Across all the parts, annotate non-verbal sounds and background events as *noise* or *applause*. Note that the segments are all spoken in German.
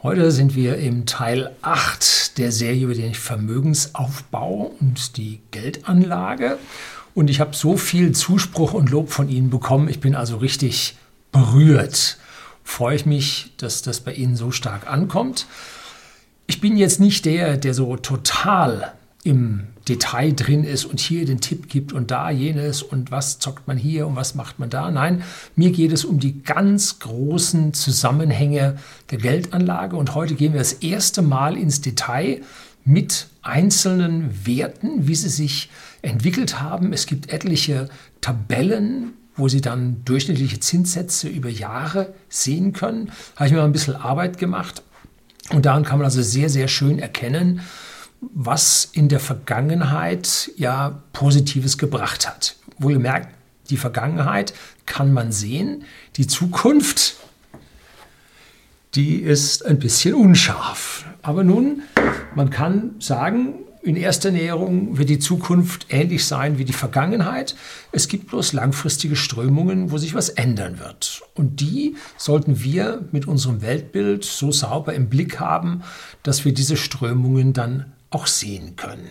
Heute sind wir im Teil 8 der Serie über den Vermögensaufbau und die Geldanlage. Und ich habe so viel Zuspruch und Lob von Ihnen bekommen. Ich bin also richtig berührt. Freue ich mich, dass das bei Ihnen so stark ankommt. Ich bin jetzt nicht der, der so total im Detail drin ist und hier den Tipp gibt und da jenes und was zockt man hier und was macht man da. Nein, mir geht es um die ganz großen Zusammenhänge der Geldanlage und heute gehen wir das erste Mal ins Detail mit einzelnen Werten, wie sie sich entwickelt haben. Es gibt etliche Tabellen, wo Sie dann durchschnittliche Zinssätze über Jahre sehen können. Habe ich mir ein bisschen Arbeit gemacht und daran kann man also sehr, sehr schön erkennen, was in der Vergangenheit ja Positives gebracht hat. Wohlgemerkt, die Vergangenheit kann man sehen, die Zukunft, die ist ein bisschen unscharf. Aber nun, man kann sagen, in erster Näherung wird die Zukunft ähnlich sein wie die Vergangenheit. Es gibt bloß langfristige Strömungen, wo sich was ändern wird. Und die sollten wir mit unserem Weltbild so sauber im Blick haben, dass wir diese Strömungen dann auch sehen können.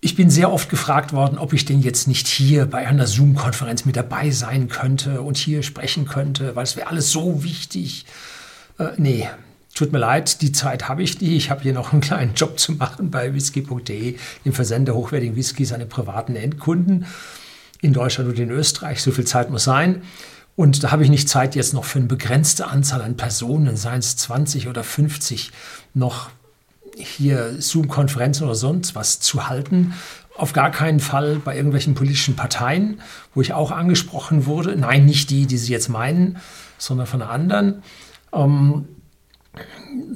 Ich bin sehr oft gefragt worden, ob ich denn jetzt nicht hier bei einer Zoom-Konferenz mit dabei sein könnte und hier sprechen könnte, weil es wäre alles so wichtig. Äh, nee, tut mir leid, die Zeit habe ich nicht. Ich habe hier noch einen kleinen Job zu machen bei whisky.de, im Versender hochwertigen Whiskys den privaten Endkunden in Deutschland und in Österreich. So viel Zeit muss sein. Und da habe ich nicht Zeit, jetzt noch für eine begrenzte Anzahl an Personen, seien es 20 oder 50, noch hier Zoom-Konferenzen oder sonst was zu halten. Auf gar keinen Fall bei irgendwelchen politischen Parteien, wo ich auch angesprochen wurde. Nein, nicht die, die Sie jetzt meinen, sondern von anderen. Ähm,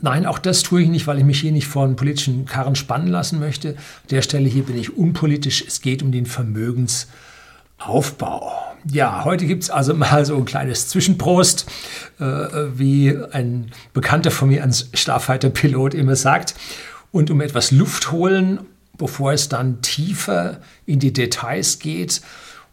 Nein, auch das tue ich nicht, weil ich mich hier nicht vor einen politischen Karren spannen lassen möchte. An der Stelle hier bin ich unpolitisch. Es geht um den Vermögensaufbau. Ja, heute gibt es also mal so ein kleines Zwischenprost, äh, wie ein Bekannter von mir, ein Starfighter-Pilot, immer sagt. Und um etwas Luft holen, bevor es dann tiefer in die Details geht.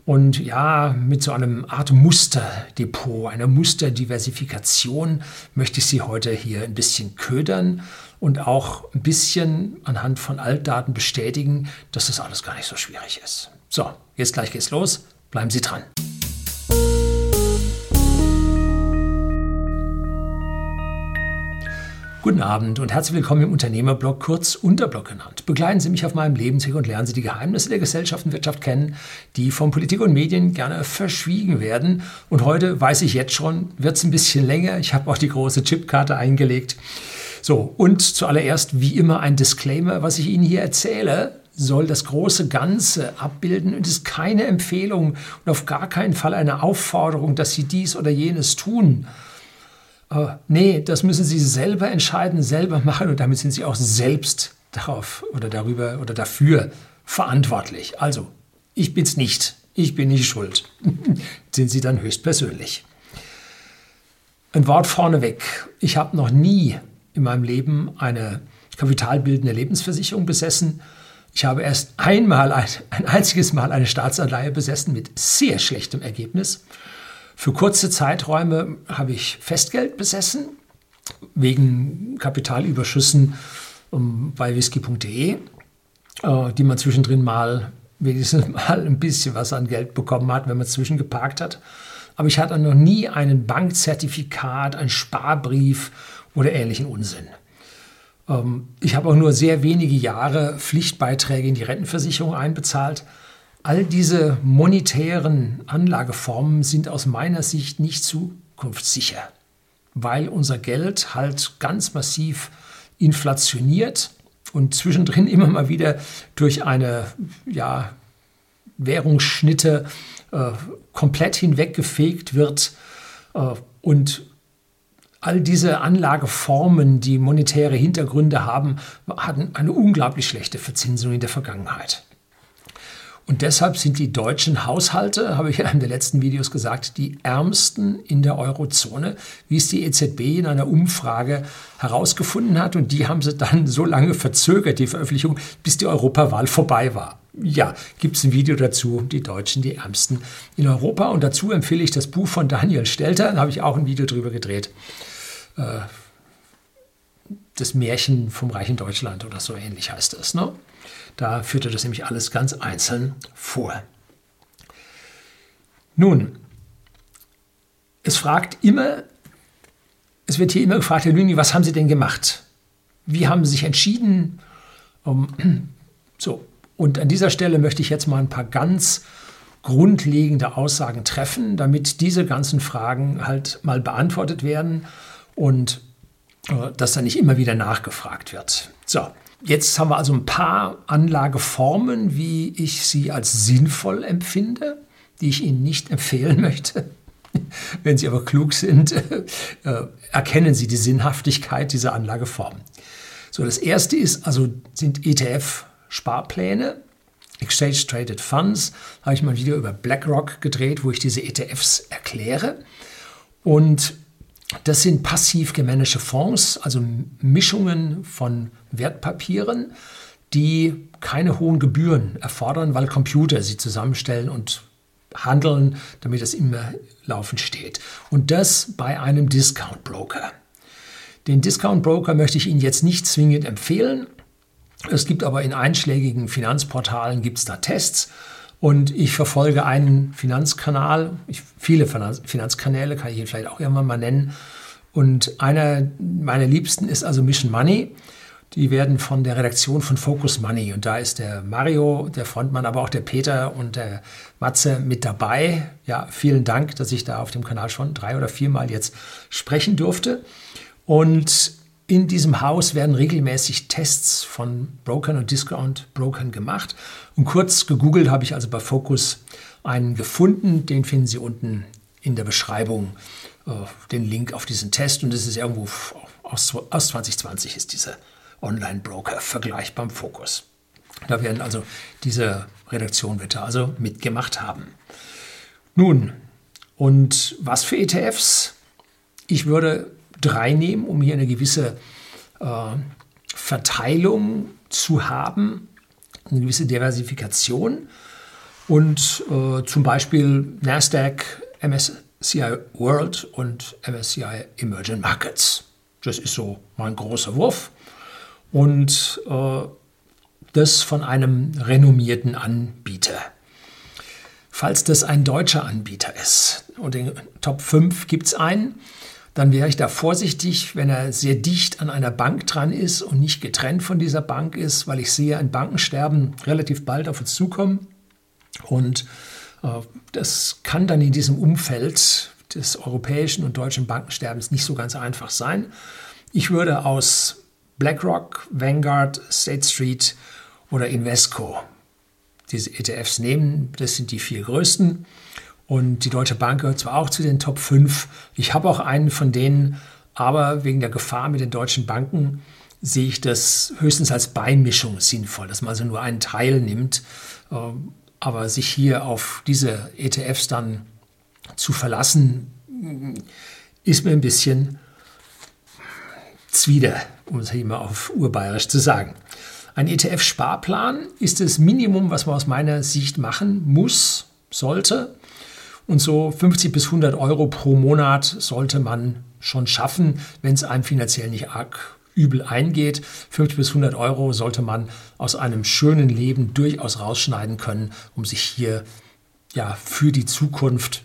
Und ja, mit so einem Art Musterdepot, einer Musterdiversifikation möchte ich Sie heute hier ein bisschen ködern und auch ein bisschen anhand von Altdaten bestätigen, dass das alles gar nicht so schwierig ist. So, jetzt gleich geht's los. Bleiben Sie dran. Guten Abend und herzlich willkommen im Unternehmerblog, kurz Unterblog genannt. Begleiten Sie mich auf meinem Lebensweg und lernen Sie die Geheimnisse der Gesellschaft und Wirtschaft kennen, die von Politik und Medien gerne verschwiegen werden. Und heute weiß ich jetzt schon, wird es ein bisschen länger. Ich habe auch die große Chipkarte eingelegt. So, und zuallererst wie immer ein Disclaimer, was ich Ihnen hier erzähle, soll das große Ganze abbilden und ist keine Empfehlung und auf gar keinen Fall eine Aufforderung, dass Sie dies oder jenes tun. Äh, nee, das müssen Sie selber entscheiden, selber machen und damit sind Sie auch selbst darauf oder darüber oder dafür verantwortlich. Also, ich bin's nicht. Ich bin nicht schuld. *laughs* sind Sie dann höchstpersönlich. Ein Wort vorneweg. Ich habe noch nie in meinem Leben eine kapitalbildende Lebensversicherung besessen ich habe erst einmal, ein, ein einziges Mal eine Staatsanleihe besessen mit sehr schlechtem Ergebnis. Für kurze Zeiträume habe ich Festgeld besessen, wegen Kapitalüberschüssen um, bei whisky.de, äh, die man zwischendrin mal wenigstens *laughs* mal ein bisschen was an Geld bekommen hat, wenn man zwischengeparkt hat. Aber ich hatte noch nie ein Bankzertifikat, einen Sparbrief oder ähnlichen Unsinn. Ähm, ich habe auch nur sehr wenige Jahre Pflichtbeiträge in die Rentenversicherung einbezahlt. All diese monetären Anlageformen sind aus meiner Sicht nicht zukunftssicher, weil unser Geld halt ganz massiv inflationiert und zwischendrin *laughs* immer mal wieder durch eine ja, Währungsschnitte äh, komplett hinweggefegt wird äh, und all diese Anlageformen, die monetäre Hintergründe haben, hatten eine unglaublich schlechte Verzinsung in der Vergangenheit. Und deshalb sind die deutschen Haushalte, habe ich in einem der letzten Videos gesagt, die ärmsten in der Eurozone, wie es die EZB in einer Umfrage herausgefunden hat. Und die haben sie dann so lange verzögert, die Veröffentlichung, bis die Europawahl vorbei war. Ja, gibt es ein Video dazu, die Deutschen, die Ärmsten in Europa. Und dazu empfehle ich das Buch von Daniel Stelter, da habe ich auch ein Video drüber gedreht. Äh, das Märchen vom reichen Deutschland oder so ähnlich heißt es. Ne? Da führt er das nämlich alles ganz einzeln vor. Nun, es fragt immer, es wird hier immer gefragt, Herr Lüni, was haben Sie denn gemacht? Wie haben Sie sich entschieden? Um, *clears throat* so, und an dieser Stelle möchte ich jetzt mal ein paar ganz grundlegende Aussagen treffen, damit diese ganzen Fragen halt mal beantwortet werden und äh, dass da nicht immer wieder nachgefragt wird. So, jetzt haben wir also ein paar Anlageformen, wie ich sie als sinnvoll empfinde, die ich Ihnen nicht empfehlen *laughs* möchte. Wenn Sie aber klug sind, *laughs* äh, erkennen Sie die Sinnhaftigkeit dieser Anlageformen. So, das erste ist also sind ETF-Sparpläne. Exchange Traded Funds, habe ich mal ein Video über BlackRock gedreht, wo ich diese ETFs erkläre. Und das sind passiv gemanagte Fonds, also Mischungen von Wertpapieren, die keine hohen Gebühren erfordern, weil Computer sie zusammenstellen und handeln, damit es immer laufend steht. Und das bei einem Discount Broker. Den Discount Broker möchte ich Ihnen jetzt nicht zwingend empfehlen. Es gibt aber in einschlägigen Finanzportalen gibt es da Tests und ich verfolge einen Finanzkanal, ich, viele Finanzkanäle kann ich Ihnen vielleicht auch irgendwann mal nennen. Und einer meiner Liebsten ist also Mission Money. Die werden von der Redaktion von Focus Money. Und da ist der Mario, der Frontmann, aber auch der Peter und der Matze mit dabei. Ja, vielen Dank, dass ich da auf dem Kanal schon drei oder viermal jetzt sprechen durfte. Und in diesem Haus werden regelmäßig Tests von Brokern und Discount-Brokern gemacht. Und kurz gegoogelt habe ich also bei Focus einen gefunden. Den finden Sie unten in der Beschreibung, äh, den Link auf diesen Test. Und das ist irgendwo aus, aus 2020 ist dieser Online-Broker-Vergleich beim Focus. Da werden also diese Redaktion wird da also mitgemacht haben. Nun, und was für ETFs? Ich würde drei nehmen, um hier eine gewisse äh, Verteilung zu haben, eine gewisse Diversifikation. Und äh, zum Beispiel NASDAQ, MSCI World und MSCI Emerging Markets. Das ist so mein großer Wurf. Und äh, das von einem renommierten Anbieter. Falls das ein deutscher Anbieter ist und in Top 5 gibt es einen, dann wäre ich da vorsichtig, wenn er sehr dicht an einer Bank dran ist und nicht getrennt von dieser Bank ist, weil ich sehe ein Bankensterben relativ bald auf uns zukommen. Und äh, das kann dann in diesem Umfeld des europäischen und deutschen Bankensterbens nicht so ganz einfach sein. Ich würde aus BlackRock, Vanguard, State Street oder Invesco diese ETFs nehmen. Das sind die vier größten. Und die Deutsche Bank gehört zwar auch zu den Top 5. Ich habe auch einen von denen, aber wegen der Gefahr mit den deutschen Banken sehe ich das höchstens als Beimischung sinnvoll, dass man also nur einen Teil nimmt. Ähm, aber sich hier auf diese ETFs dann zu verlassen, ist mir ein bisschen zwider, um es hier mal auf urbayerisch zu sagen. Ein ETF-Sparplan ist das Minimum, was man aus meiner Sicht machen muss, sollte, und so 50 bis 100 Euro pro Monat sollte man schon schaffen, wenn es einem finanziell nicht arg übel eingeht. 50 bis 100 Euro sollte man aus einem schönen Leben durchaus rausschneiden können, um sich hier ja für die Zukunft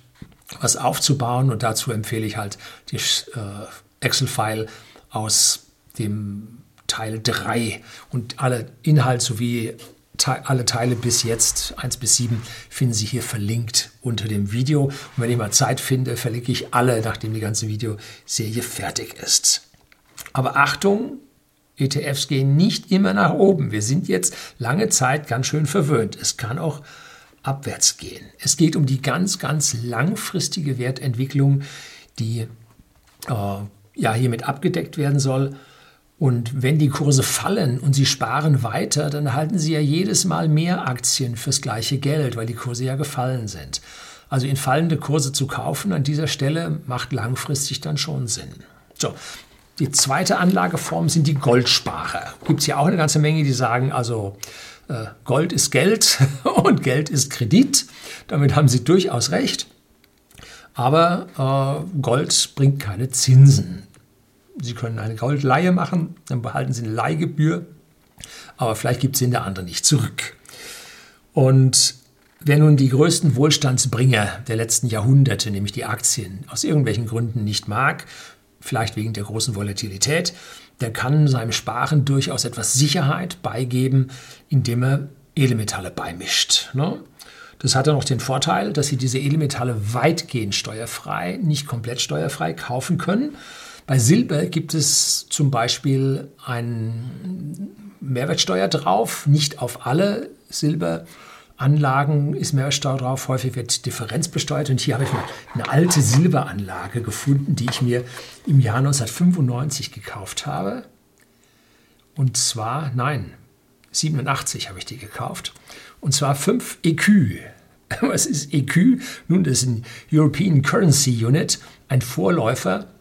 was aufzubauen. Und dazu empfehle ich halt die äh, Excel-File aus dem Teil 3 und alle Inhalt sowie alle Teile bis jetzt, 1 bis 7, finden Sie hier verlinkt unter dem Video. Und wenn ich mal Zeit finde, verlinke ich alle, nachdem die ganze Videoserie fertig ist. Aber Achtung, ETFs gehen nicht immer nach oben. Wir sind jetzt lange Zeit ganz schön verwöhnt. Es kann auch abwärts gehen. Es geht um die ganz, ganz langfristige Wertentwicklung, die äh, ja hiermit abgedeckt werden soll. Und wenn die Kurse fallen und Sie sparen weiter, dann erhalten Sie ja jedes Mal mehr Aktien fürs gleiche Geld, weil die Kurse ja gefallen sind. Also in fallende Kurse zu kaufen an dieser Stelle macht langfristig dann schon Sinn. So, die zweite Anlageform sind die Goldsparer. Gibt es ja auch eine ganze Menge, die sagen, also äh, Gold ist Geld *laughs* und Geld ist Kredit. Damit haben Sie durchaus recht. Aber äh, Gold bringt keine Zinsen. Sie können eine Goldleihe machen, dann behalten Sie eine Leihgebühr, aber vielleicht gibt Sie in der anderen nicht zurück. Und wer nun die größten Wohlstandsbringer der letzten Jahrhunderte, nämlich die Aktien, aus irgendwelchen Gründen nicht mag, vielleicht wegen der großen Volatilität, der kann seinem Sparen durchaus etwas Sicherheit beigeben, indem er Edelmetalle beimischt. Ne? Das hat dann noch den Vorteil, dass Sie diese Edelmetalle weitgehend steuerfrei, nicht komplett steuerfrei kaufen können. Bei Silber gibt es zum Beispiel eine Mehrwertsteuer drauf, nicht auf alle Silberanlagen ist Mehrwertsteuer drauf. Häufig wird Differenz besteuert. Und hier habe ich eine alte Silberanlage gefunden, die ich mir im Jahr 1995 gekauft habe. Und zwar, nein, 87 habe ich die gekauft. Und zwar 5 EQ. *laughs* Was ist EQ? Nun, das ist ein European Currency Unit, ein Vorläufer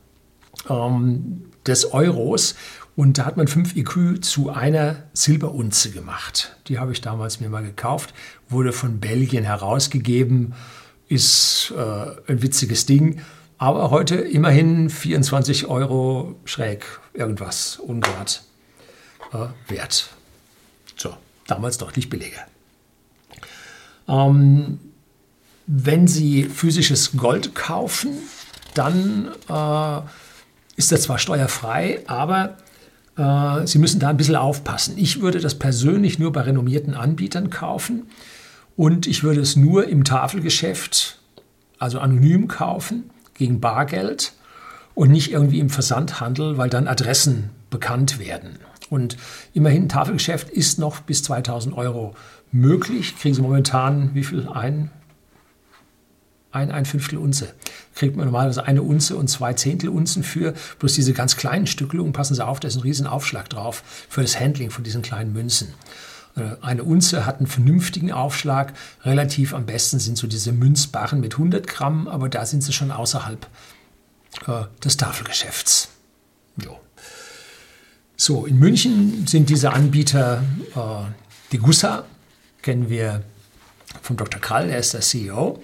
ähm, des Euros. Und da hat man 5 EQ zu einer Silberunze gemacht. Die habe ich damals mir mal gekauft, wurde von Belgien herausgegeben, ist äh, ein witziges Ding. Aber heute immerhin 24 Euro schräg irgendwas ungrad äh, wert. So, damals deutlich billiger. Ähm, wenn Sie physisches Gold kaufen, dann äh, ist das zwar steuerfrei, aber äh, Sie müssen da ein bisschen aufpassen. Ich würde das persönlich nur bei renommierten Anbietern kaufen und ich würde es nur im Tafelgeschäft, also anonym kaufen, gegen Bargeld und nicht irgendwie im Versandhandel, weil dann Adressen bekannt werden. Und immerhin, Tafelgeschäft ist noch bis 2000 Euro möglich. Kriegen Sie momentan wie viel ein? Ein, ein Fünftel Unze. Kriegt man normalerweise eine Unze und zwei Zehntel Unzen für. Bloß diese ganz kleinen Stückelungen, passen Sie auf, da ist ein riesen Aufschlag drauf für das Handling von diesen kleinen Münzen. Äh, eine Unze hat einen vernünftigen Aufschlag. Relativ am besten sind so diese Münzbarren mit 100 Gramm, aber da sind sie schon außerhalb äh, des Tafelgeschäfts. Jo. So, in München sind diese Anbieter äh, die Gussa, kennen wir von Dr. Krall, er ist der CEO,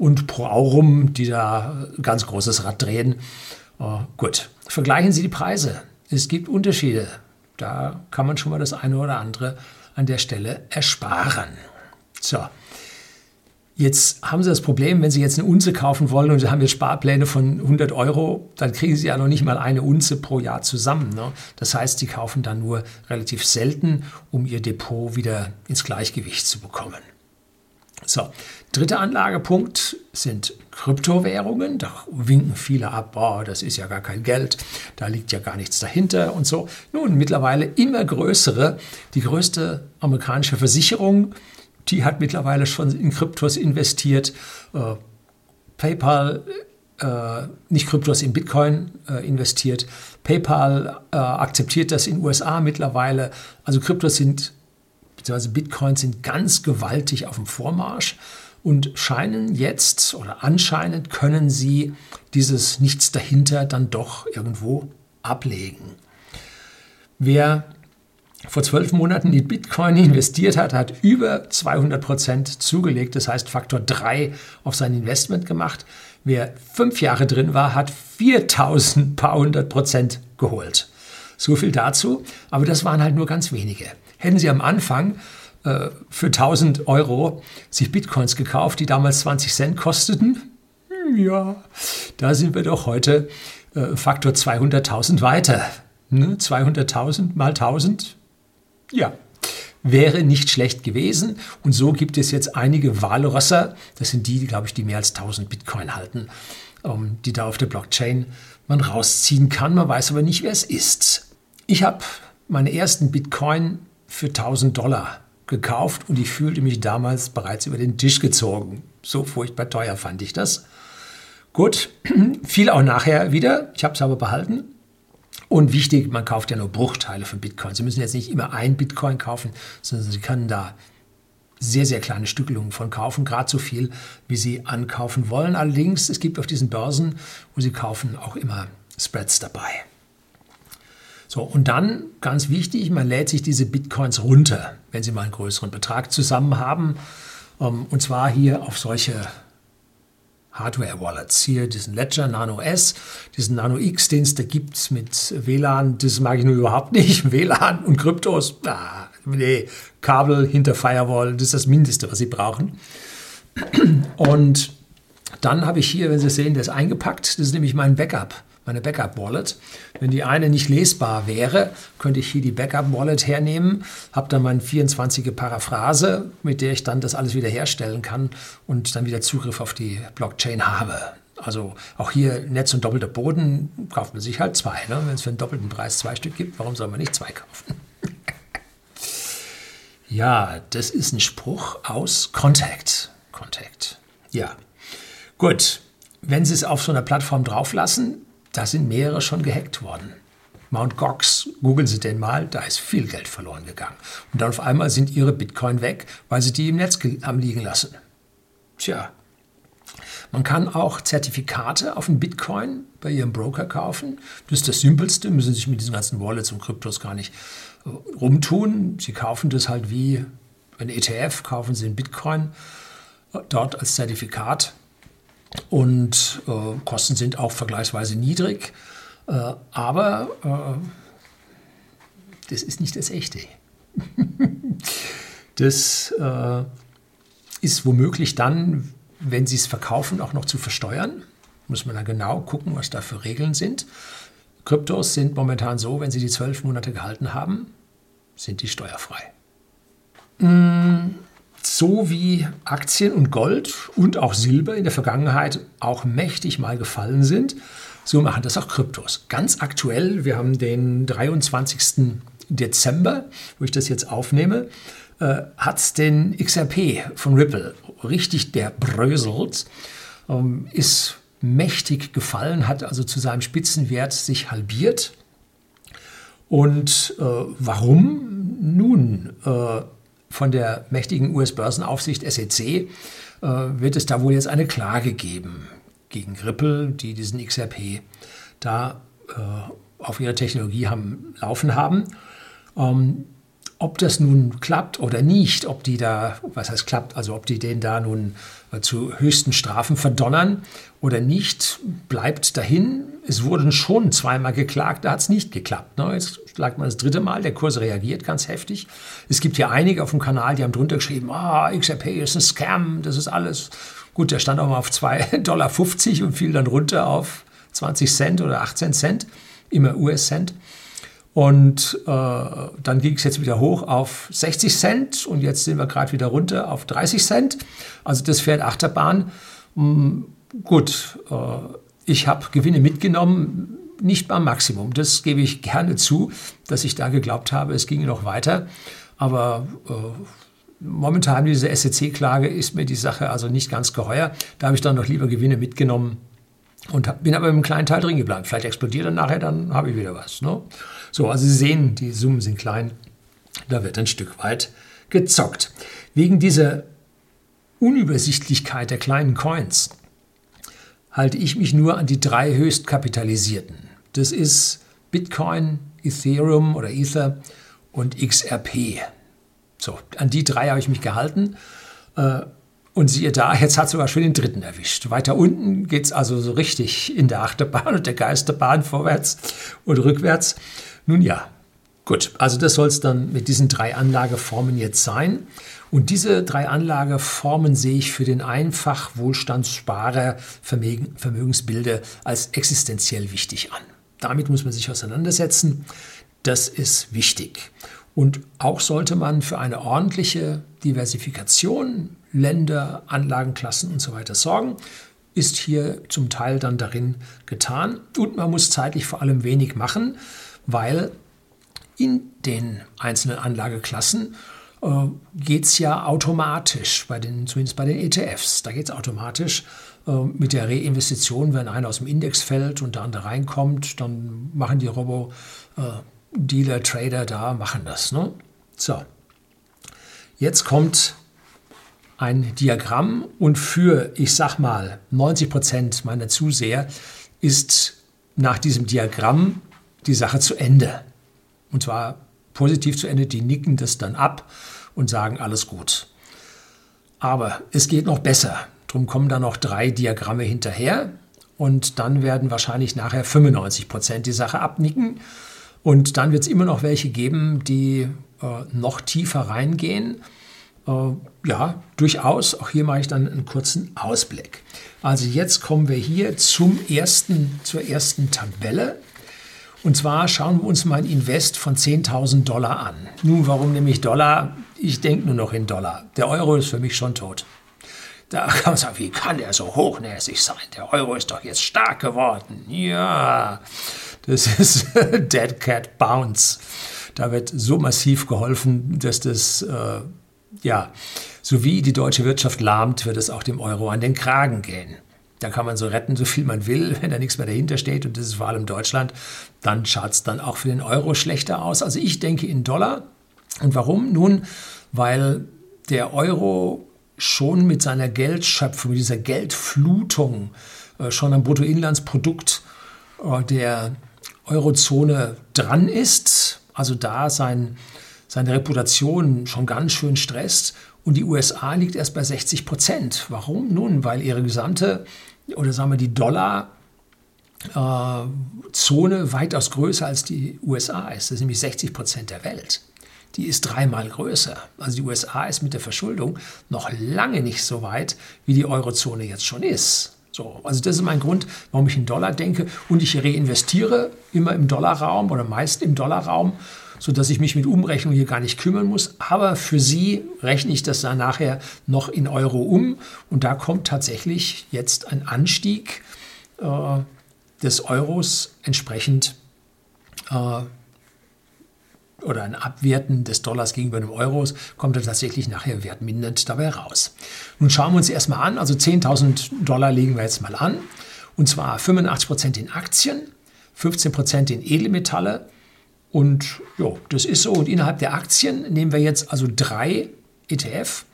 und Pro Aurum, die da ganz großes Rad drehen. Äh, gut, vergleichen Sie die Preise. Es gibt Unterschiede. Da kann man schon mal das eine oder andere an der Stelle ersparen. So, Jetzt haben Sie das Problem, wenn Sie jetzt eine Unze kaufen wollen und Sie haben jetzt Sparpläne von 100 Euro, dann kriegen Sie ja noch nicht mal eine Unze pro Jahr zusammen. Ne? Das heißt, Sie kaufen dann nur relativ selten, um Ihr Depot wieder ins Gleichgewicht zu bekommen. So, dritter Anlagepunkt sind Kryptowährungen. Da winken viele ab, boah, das ist ja gar kein Geld, da liegt ja gar nichts dahinter und so. Nun, mittlerweile immer größere, die größte amerikanische Versicherung die hat mittlerweile schon in Kryptos investiert. Äh, PayPal, äh, nicht Kryptos, in Bitcoin äh, investiert. PayPal äh, akzeptiert das in USA mittlerweile. Also Kryptos sind, beziehungsweise Bitcoins sind ganz gewaltig auf dem Vormarsch und scheinen jetzt oder anscheinend können sie dieses Nichts dahinter dann doch irgendwo ablegen. Wer vor zwölf Monaten in Bitcoin investiert hat, hat über 200 Prozent zugelegt, das heißt Faktor 3 auf sein Investment gemacht. Wer fünf Jahre drin war, hat 4000 paar hundert Prozent geholt. So viel dazu, aber das waren halt nur ganz wenige. Hätten Sie am Anfang äh, für 1000 Euro sich Bitcoins gekauft, die damals 20 Cent kosteten, hm, ja, da sind wir doch heute äh, Faktor 200.000 weiter. Ne? 200.000 mal 1000 ja, wäre nicht schlecht gewesen. Und so gibt es jetzt einige Walrösser, das sind die, glaube ich, die mehr als 1000 Bitcoin halten, ähm, die da auf der Blockchain man rausziehen kann. Man weiß aber nicht, wer es ist. Ich habe meine ersten Bitcoin für 1000 Dollar gekauft und ich fühlte mich damals bereits über den Tisch gezogen. So furchtbar teuer fand ich das. Gut, *clears throat* fiel auch nachher wieder. Ich habe es aber behalten und wichtig, man kauft ja nur Bruchteile von Bitcoin. Sie müssen jetzt nicht immer ein Bitcoin kaufen, sondern Sie können da sehr, sehr kleine Stückelungen von kaufen, gerade so viel, wie Sie ankaufen wollen. Allerdings, es gibt auf diesen Börsen, wo Sie kaufen, auch immer Spreads dabei. So, und dann, ganz wichtig, man lädt sich diese Bitcoins runter, wenn Sie mal einen größeren Betrag zusammen haben. Ähm, und zwar hier auf solche Hardware-Wallets. Hier diesen Ledger Nano S, diesen Nano X, den es da gibt mit WLAN, das mag ich nur überhaupt nicht. *laughs* WLAN und Kryptos, ah, nee, Kabel hinter Firewall, das ist das Mindeste, was Sie brauchen. Und dann habe ich hier, wenn Sie sehen, das eingepackt. Das ist nämlich mein Backup meine Backup-Wallet. Wenn die eine nicht lesbar wäre, könnte ich hier die Backup-Wallet hernehmen, habe dann meine 24er Paraphrase, mit der ich dann das alles wiederherstellen kann und dann wieder Zugriff auf die Blockchain habe. Also auch hier Netz und doppelter Boden kauft man sich halt zwei. Ne? Wenn es für einen doppelten Preis zwei Stück gibt, warum soll man nicht zwei kaufen? *laughs* ja, das ist ein Spruch aus Contact. Contact. Ja. Gut. Wenn Sie es auf so einer Plattform drauflassen, da sind mehrere schon gehackt worden. Mount Gox, googeln Sie den mal, da ist viel Geld verloren gegangen. Und dann auf einmal sind Ihre Bitcoin weg, weil Sie die im Netz haben liegen lassen. Tja, man kann auch Zertifikate auf einen Bitcoin bei Ihrem Broker kaufen. Das ist das Simpelste, müssen Sie sich mit diesen ganzen Wallets und Kryptos gar nicht äh, rumtun. Sie kaufen das halt wie ein ETF, kaufen Sie einen Bitcoin äh, dort als Zertifikat und äh, Kosten sind auch vergleichsweise niedrig, äh, aber äh, das ist nicht das echte. *laughs* das äh, ist womöglich dann, wenn Sie es verkaufen, auch noch zu versteuern. Muss man dann genau gucken, was da für Regeln sind. Kryptos sind momentan so, wenn Sie die zwölf Monate gehalten haben, sind die steuerfrei. Mmh so wie Aktien und Gold und auch Silber in der Vergangenheit auch mächtig mal gefallen sind, so machen das auch Kryptos. Ganz aktuell, wir haben den 23. Dezember, wo ich das jetzt aufnehme, äh, hat es den XRP von Ripple richtig der bröselt, ähm, ist mächtig gefallen, hat also zu seinem Spitzenwert sich halbiert. Und äh, warum? Nun, äh, von der mächtigen US-Börsenaufsicht SEC äh, wird es da wohl jetzt eine Klage geben gegen Ripple, die diesen XRP da äh, auf ihrer Technologie haben, laufen haben. Ähm, ob das nun klappt oder nicht, ob die da, was heißt klappt, also ob die den da nun äh, zu höchsten Strafen verdonnern oder nicht, bleibt dahin. Es wurden schon zweimal geklagt, da hat es nicht geklappt. Ne? Jetzt klagt man das dritte Mal, der Kurs reagiert ganz heftig. Es gibt ja einige auf dem Kanal, die haben drunter geschrieben, ah, XRP ist ein Scam, das ist alles. Gut, der stand auch mal auf 2,50 *laughs* Dollar und fiel dann runter auf 20 Cent oder 18 Cent, immer US-Cent. Und äh, dann ging es jetzt wieder hoch auf 60 Cent und jetzt sind wir gerade wieder runter auf 30 Cent. Also das fährt Achterbahn. Hm, gut, äh, ich habe Gewinne mitgenommen, nicht beim Maximum. Das gebe ich gerne zu, dass ich da geglaubt habe, es ginge noch weiter. Aber äh, momentan diese SEC-Klage ist mir die Sache also nicht ganz geheuer. Da habe ich dann noch lieber Gewinne mitgenommen und bin aber einem kleinen Teil drin geblieben. Vielleicht explodiert er nachher, dann habe ich wieder was. Ne? So, also Sie sehen, die Summen sind klein. Da wird ein Stück weit gezockt. Wegen dieser Unübersichtlichkeit der kleinen Coins halte ich mich nur an die drei höchstkapitalisierten. Das ist Bitcoin, Ethereum oder Ether und XRP. So, an die drei habe ich mich gehalten. Äh, und siehe da, jetzt hat sogar schon den dritten erwischt. Weiter unten geht es also so richtig in der Achterbahn und der Geisterbahn vorwärts und rückwärts. Nun ja, gut, also das soll es dann mit diesen drei Anlageformen jetzt sein. Und diese drei Anlageformen sehe ich für den einfach Wohlstandssparer Vermögensbilder als existenziell wichtig an. Damit muss man sich auseinandersetzen. Das ist wichtig. Und auch sollte man für eine ordentliche Diversifikation, Länder, Anlagenklassen und so weiter sorgen. Ist hier zum Teil dann darin getan. Und man muss zeitlich vor allem wenig machen, weil in den einzelnen Anlageklassen äh, geht es ja automatisch, bei den, zumindest bei den ETFs. Da geht es automatisch äh, mit der Reinvestition, wenn einer aus dem Index fällt und der andere reinkommt, dann machen die Robo-Dealer, äh, Trader da, machen das. Ne? So, jetzt kommt ein Diagramm und für, ich sag mal, 90 Prozent meiner Zuseher ist nach diesem Diagramm die Sache zu Ende. Und zwar positiv zu Ende, die nicken das dann ab und sagen alles gut. Aber es geht noch besser. Drum kommen da noch drei Diagramme hinterher und dann werden wahrscheinlich nachher 95 Prozent die Sache abnicken. Und dann wird es immer noch welche geben, die äh, noch tiefer reingehen. Äh, ja, durchaus. Auch hier mache ich dann einen kurzen Ausblick. Also jetzt kommen wir hier zum ersten, zur ersten Tabelle. Und zwar schauen wir uns mal ein Invest von 10.000 Dollar an. Nun, warum nehme ich Dollar? Ich denke nur noch in Dollar. Der Euro ist für mich schon tot. Da kann man sagen, wie kann der so hochnäsig sein? Der Euro ist doch jetzt stark geworden. Ja, das *laughs* ist Dead Cat Bounce. Da wird so massiv geholfen, dass das, äh, ja, so wie die deutsche Wirtschaft lahmt, wird es auch dem Euro an den Kragen gehen. Da kann man so retten, so viel man will, *laughs* wenn da nichts mehr dahinter steht. Und das ist vor allem Deutschland. Dann schaut es dann auch für den Euro schlechter aus. Also ich denke in Dollar. Und warum? Nun, weil der Euro schon mit seiner Geldschöpfung, mit dieser Geldflutung äh, schon am Bruttoinlandsprodukt äh, der Eurozone dran ist. Also da sein, seine Reputation schon ganz schön stresst. Und die USA liegt erst bei 60 Prozent. Warum? Nun, weil ihre gesamte oder sagen wir die Dollar Zone weitaus größer als die USA ist. Das ist nämlich 60 Prozent der Welt. Die ist dreimal größer. Also die USA ist mit der Verschuldung noch lange nicht so weit, wie die Eurozone jetzt schon ist. So, also das ist mein Grund, warum ich in Dollar denke. Und ich reinvestiere immer im Dollarraum oder meist im Dollarraum, sodass ich mich mit Umrechnung hier gar nicht kümmern muss. Aber für Sie rechne ich das dann nachher noch in Euro um. Und da kommt tatsächlich jetzt ein Anstieg äh, des Euros entsprechend äh, oder ein Abwerten des Dollars gegenüber dem Euros kommt dann tatsächlich nachher wertmindernd dabei raus. Nun schauen wir uns erstmal an, also 10.000 Dollar legen wir jetzt mal an, und zwar 85% in Aktien, 15% in Edelmetalle und ja, das ist so. Und innerhalb der Aktien nehmen wir jetzt also drei ETF,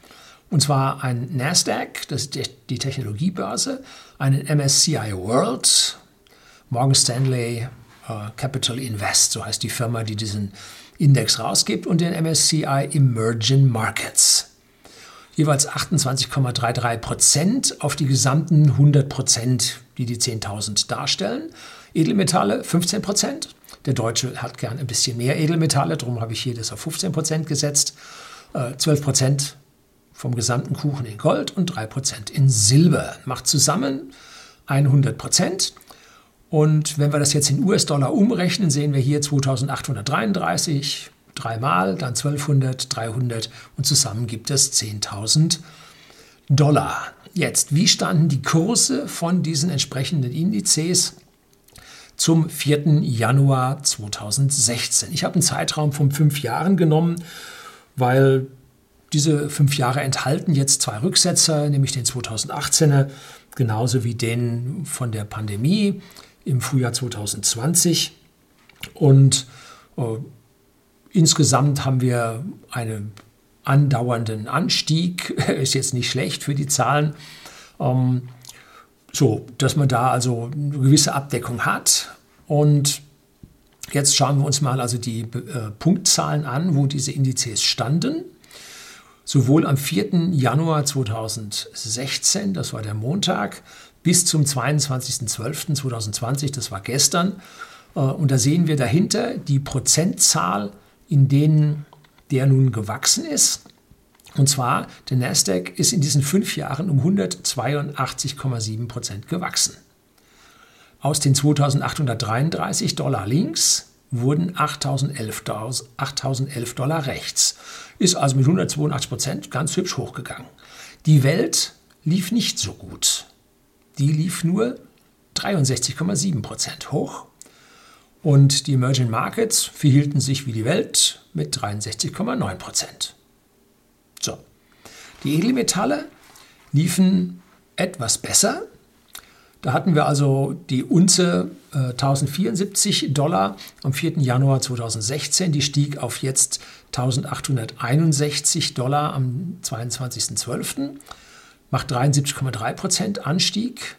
und zwar ein Nasdaq, das ist die Technologiebörse, einen MSCI World, Morgan Stanley uh, Capital Invest, so heißt die Firma, die diesen Index rausgibt, und den MSCI Emerging Markets. Jeweils 28,33 Prozent auf die gesamten 100 Prozent, die die 10.000 darstellen. Edelmetalle 15 Prozent. Der Deutsche hat gern ein bisschen mehr Edelmetalle, darum habe ich hier das auf 15 Prozent gesetzt. 12 äh, Prozent vom gesamten Kuchen in Gold und 3 Prozent in Silber. Macht zusammen 100 Prozent. Und wenn wir das jetzt in US-Dollar umrechnen, sehen wir hier 2833 dreimal, dann 1200, 300 und zusammen gibt es 10.000 Dollar. Jetzt, wie standen die Kurse von diesen entsprechenden Indizes zum 4. Januar 2016? Ich habe einen Zeitraum von fünf Jahren genommen, weil diese fünf Jahre enthalten jetzt zwei Rücksetzer, nämlich den 2018er genauso wie den von der Pandemie im Frühjahr 2020. Und äh, insgesamt haben wir einen andauernden Anstieg. *laughs* Ist jetzt nicht schlecht für die Zahlen. Ähm, so, dass man da also eine gewisse Abdeckung hat. Und jetzt schauen wir uns mal also die äh, Punktzahlen an, wo diese Indizes standen. Sowohl am 4. Januar 2016, das war der Montag, bis zum 22.12.2020, das war gestern. Äh, und da sehen wir dahinter die Prozentzahl, in denen der nun gewachsen ist. Und zwar, der Nasdaq ist in diesen fünf Jahren um 182,7 Prozent gewachsen. Aus den 2833 Dollar links wurden 8011 Dollar rechts. Ist also mit 182 Prozent ganz hübsch hochgegangen. Die Welt lief nicht so gut die lief nur 63,7 Prozent hoch. Und die Emerging Markets verhielten sich wie die Welt mit 63,9 Prozent. So. Die Edelmetalle liefen etwas besser. Da hatten wir also die Unze äh, 1074 Dollar am 4. Januar 2016. Die stieg auf jetzt 1861 Dollar am 22.12 macht 73,3 Prozent Anstieg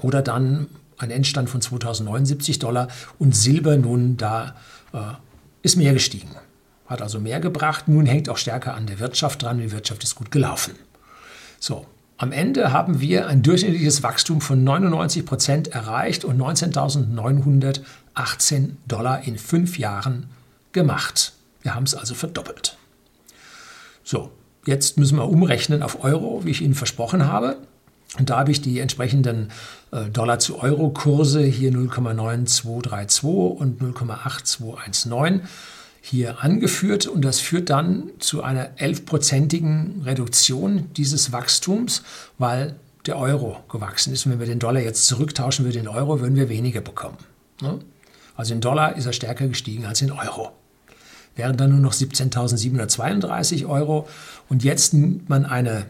oder dann ein Endstand von 2079 Dollar und Silber nun da äh, ist mehr gestiegen, hat also mehr gebracht. Nun hängt auch stärker an der Wirtschaft dran. Die Wirtschaft ist gut gelaufen. So, am Ende haben wir ein durchschnittliches Wachstum von 99 Prozent erreicht und 19.918 Dollar in fünf Jahren gemacht. Wir haben es also verdoppelt. So, jetzt müssen wir umrechnen auf Euro, wie ich Ihnen versprochen habe. Und da habe ich die entsprechenden äh, Dollar zu Euro Kurse hier 0,9232 und 0,8219 hier angeführt und das führt dann zu einer 11-prozentigen Reduktion dieses Wachstums, weil der Euro gewachsen ist. Und wenn wir den Dollar jetzt zurücktauschen würden in Euro, würden wir weniger bekommen. Ne? Also in Dollar ist er stärker gestiegen als in Euro. Wären dann nur noch 17.732 Euro. Und jetzt nimmt man eine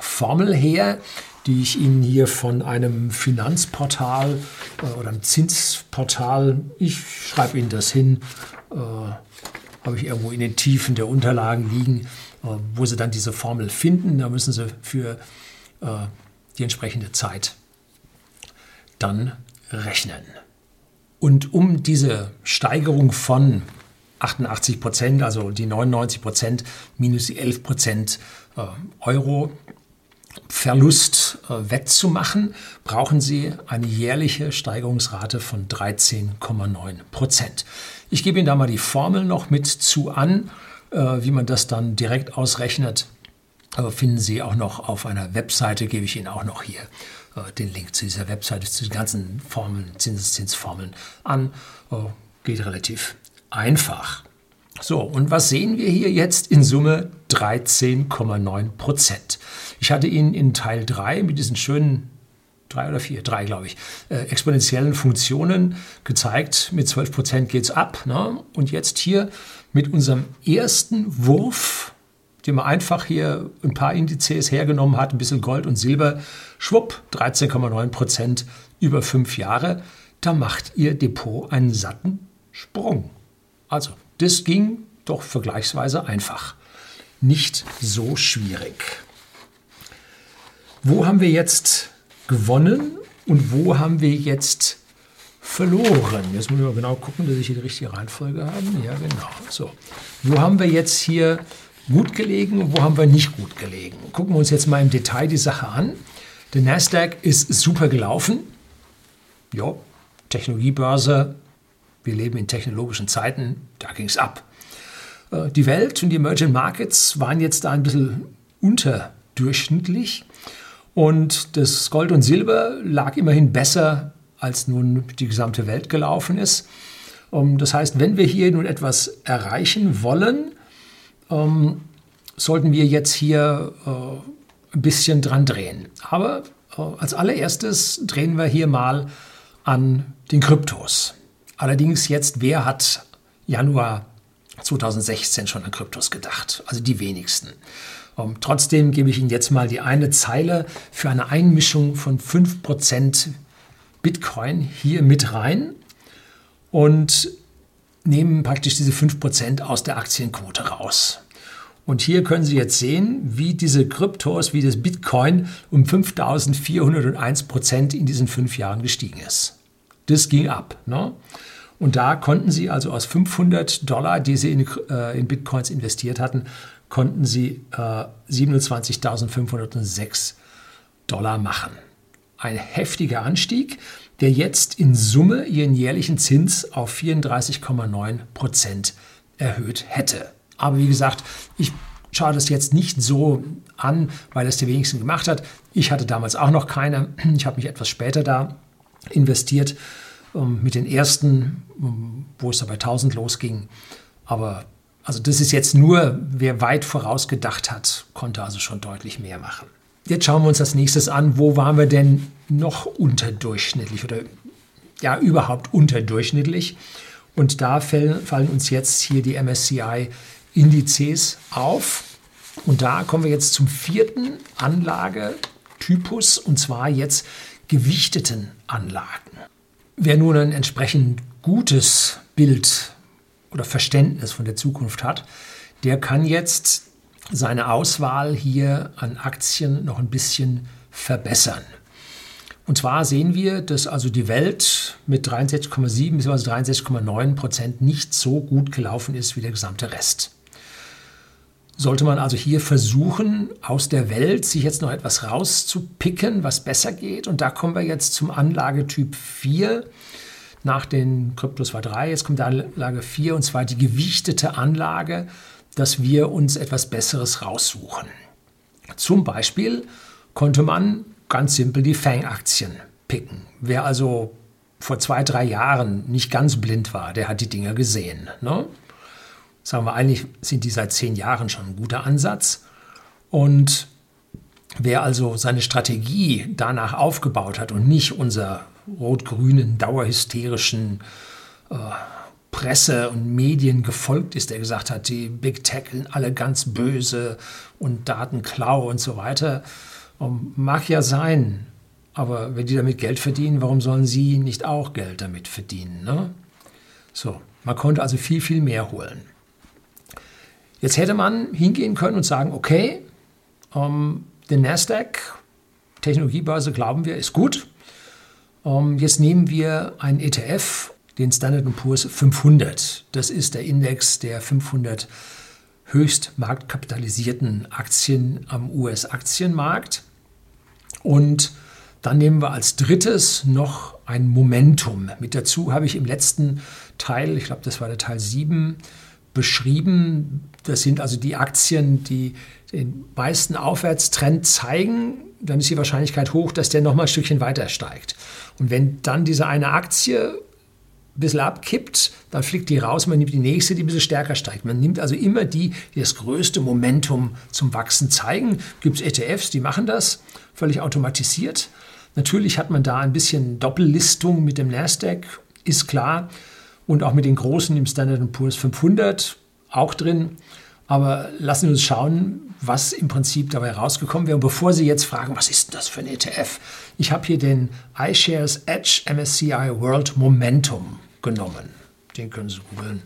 Formel her, die ich Ihnen hier von einem Finanzportal äh, oder einem Zinsportal, ich schreibe Ihnen das hin, äh, habe ich irgendwo in den Tiefen der Unterlagen liegen, äh, wo Sie dann diese Formel finden. Da müssen Sie für äh, die entsprechende Zeit dann rechnen. Und um diese Steigerung von 88 Prozent, also die 99 Prozent minus die 11 Prozent äh, Euro Verlust äh, wettzumachen, brauchen Sie eine jährliche Steigerungsrate von 13,9 Prozent. Ich gebe Ihnen da mal die Formel noch mit zu an, äh, wie man das dann direkt ausrechnet. Aber finden Sie auch noch auf einer Webseite, gebe ich Ihnen auch noch hier den Link zu dieser Webseite, zu den ganzen Formeln, Zinseszinsformeln an. Geht relativ einfach. So, und was sehen wir hier jetzt in Summe? 13,9 Prozent. Ich hatte Ihnen in Teil 3 mit diesen schönen drei oder vier, drei glaube ich, äh, exponentiellen Funktionen gezeigt. Mit 12 Prozent geht es ab. Ne? Und jetzt hier mit unserem ersten Wurf, den man einfach hier ein paar Indizes hergenommen hat, ein bisschen Gold und Silber, schwupp, 13,9 Prozent über fünf Jahre. Da macht Ihr Depot einen satten Sprung. Also, das ging doch vergleichsweise einfach. Nicht so schwierig. Wo haben wir jetzt gewonnen und wo haben wir jetzt verloren? Jetzt ich mal genau gucken, dass ich hier die richtige Reihenfolge habe. Ja, genau. So. Wo haben wir jetzt hier gut gelegen und wo haben wir nicht gut gelegen? Gucken wir uns jetzt mal im Detail die Sache an. Der Nasdaq ist super gelaufen. Ja, Technologiebörse. Wir leben in technologischen Zeiten. Da ging es ab. Äh, die Welt und die Emerging Markets waren jetzt da ein bisschen unterdurchschnittlich. Und das Gold und Silber lag immerhin besser, als nun die gesamte Welt gelaufen ist. Ähm, das heißt, wenn wir hier nun etwas erreichen wollen, ähm, sollten wir jetzt hier äh, ein bisschen dran drehen. Aber äh, als allererstes drehen wir hier mal an den Kryptos. Allerdings jetzt, wer hat Januar 2016 schon an Kryptos gedacht? Also die wenigsten. Um, ähm, trotzdem gebe ich Ihnen jetzt mal die eine Zeile für eine Einmischung von 5% Bitcoin hier mit rein und nehmen praktisch diese 5% aus der Aktienquote raus. Und hier können Sie jetzt sehen, wie diese Kryptos, wie das Bitcoin um 5401% in diesen fünf Jahren gestiegen ist. Das ging ab. Ne? Und da konnten Sie also aus 500 Dollar, die Sie in, äh, in Bitcoins investiert hatten, konnten sie äh, 27.506 Dollar machen. Ein heftiger Anstieg, der jetzt in Summe ihren jährlichen Zins auf 34,9 Prozent erhöht hätte. Aber wie gesagt, ich schaue das jetzt nicht so an, weil es der wenigsten gemacht hat. Ich hatte damals auch noch keine. Ich habe mich etwas später da investiert mit den ersten, ähm, wo es da bei 1000 losging. Aber also das ist jetzt nur, wer weit vorausgedacht hat, konnte also schon deutlich mehr machen. Jetzt schauen wir uns das nächstes an, wo waren wir denn noch unterdurchschnittlich oder ja überhaupt unterdurchschnittlich. Und da fallen uns jetzt hier die MSCI-Indizes auf. Und da kommen wir jetzt zum vierten Anlagetypus und zwar jetzt gewichteten Anlagen. Wer nun ein entsprechend gutes Bild oder Verständnis von der Zukunft hat, der kann jetzt seine Auswahl hier an Aktien noch ein bisschen verbessern. Und zwar sehen wir, dass also die Welt mit 63,7 bzw. 63,9 Prozent nicht so gut gelaufen ist wie der gesamte Rest. Sollte man also hier versuchen, aus der Welt sich jetzt noch etwas rauszupicken, was besser geht. Und da kommen wir jetzt zum Anlagetyp 4 nach den Kryptos war 3. Jetzt kommt die Anlage 4 und zwar die gewichtete Anlage, dass wir uns etwas Besseres raussuchen. Zum Beispiel konnte man ganz simpel die Fang-Aktien picken. Wer also vor zwei, drei Jahren nicht ganz blind war, der hat die Dinger gesehen. Ne? Sagen wir, eigentlich sind die seit zehn Jahren schon ein guter Ansatz. Und wer also seine Strategie danach aufgebaut hat und nicht unser rot-grünen, dauerhysterischen äh, Presse und Medien gefolgt ist, der gesagt hat, die Big Tech sind alle ganz böse und Datenklau und so weiter, ähm, mag ja sein, aber wenn die damit Geld verdienen, warum sollen sie nicht auch Geld damit verdienen? Ne? So, man konnte also viel, viel mehr holen. Jetzt hätte man hingehen können und sagen, okay, ähm, der Nasdaq, Technologiebörse, glauben wir, ist gut. Ähm, jetzt nehmen wir einen ETF, den Standard Poor's 500. Das ist der Index der 500 höchst marktkapitalisierten Aktien am US-Aktienmarkt. Und dann nehmen wir als drittes noch ein Momentum. Mit dazu habe ich im letzten Teil, ich glaube, das war der Teil 7, beschrieben. Das sind also die Aktien, die den meisten Aufwärtstrend zeigen. Dann ist die Wahrscheinlichkeit hoch, dass der nochmal ein Stückchen weiter steigt. Und wenn dann diese eine Aktie ein bisschen abkippt, dann fliegt die raus, man nimmt die nächste, die ein bisschen stärker steigt. Man nimmt also immer die, die das größte Momentum zum Wachsen zeigen. Gibt es ETFs, die machen das, völlig automatisiert. Natürlich hat man da ein bisschen Doppellistung mit dem Nasdaq, ist klar. Und auch mit den großen im Standard Poor's 500 auch drin. Aber lassen wir uns schauen, was im Prinzip dabei rausgekommen wäre. Und bevor Sie jetzt fragen, was ist denn das für ein ETF? Ich habe hier den iShares Edge MSCI World Momentum genommen. Den können Sie googeln.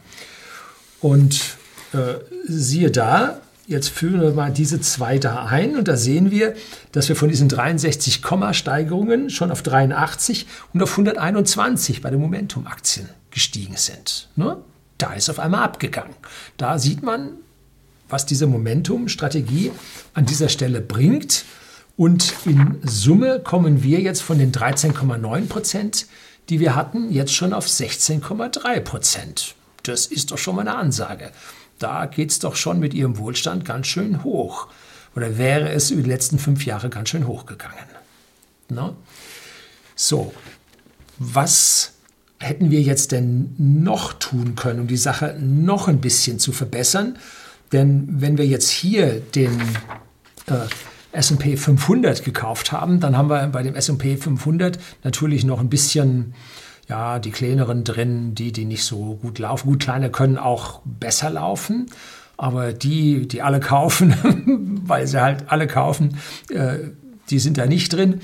Und äh, siehe da, jetzt führen wir mal diese zwei da ein und da sehen wir, dass wir von diesen 63 Komma-Steigerungen schon auf 83 und auf 121 bei den Momentum-Aktien gestiegen sind. Ne? Da ist auf einmal abgegangen. Da sieht man, was diese Momentum-Strategie an dieser Stelle bringt. Und in Summe kommen wir jetzt von den 13,9 Prozent, die wir hatten, jetzt schon auf 16,3 Prozent. Das ist doch schon mal eine Ansage. Da geht es doch schon mit Ihrem Wohlstand ganz schön hoch. Oder wäre es über die letzten fünf Jahre ganz schön hochgegangen. Na? Ne? So, was hätten wir jetzt denn noch tun können, um die Sache noch ein bisschen zu verbessern? Denn wenn wir jetzt hier den äh, S&P 500 gekauft haben, dann haben wir bei dem S&P 500 natürlich noch ein bisschen ja, die kleineren drin, die, die nicht so gut laufen. Gut, kleine können auch besser laufen, aber die, die alle kaufen, *laughs* weil sie halt alle kaufen, äh, die sind da nicht drin.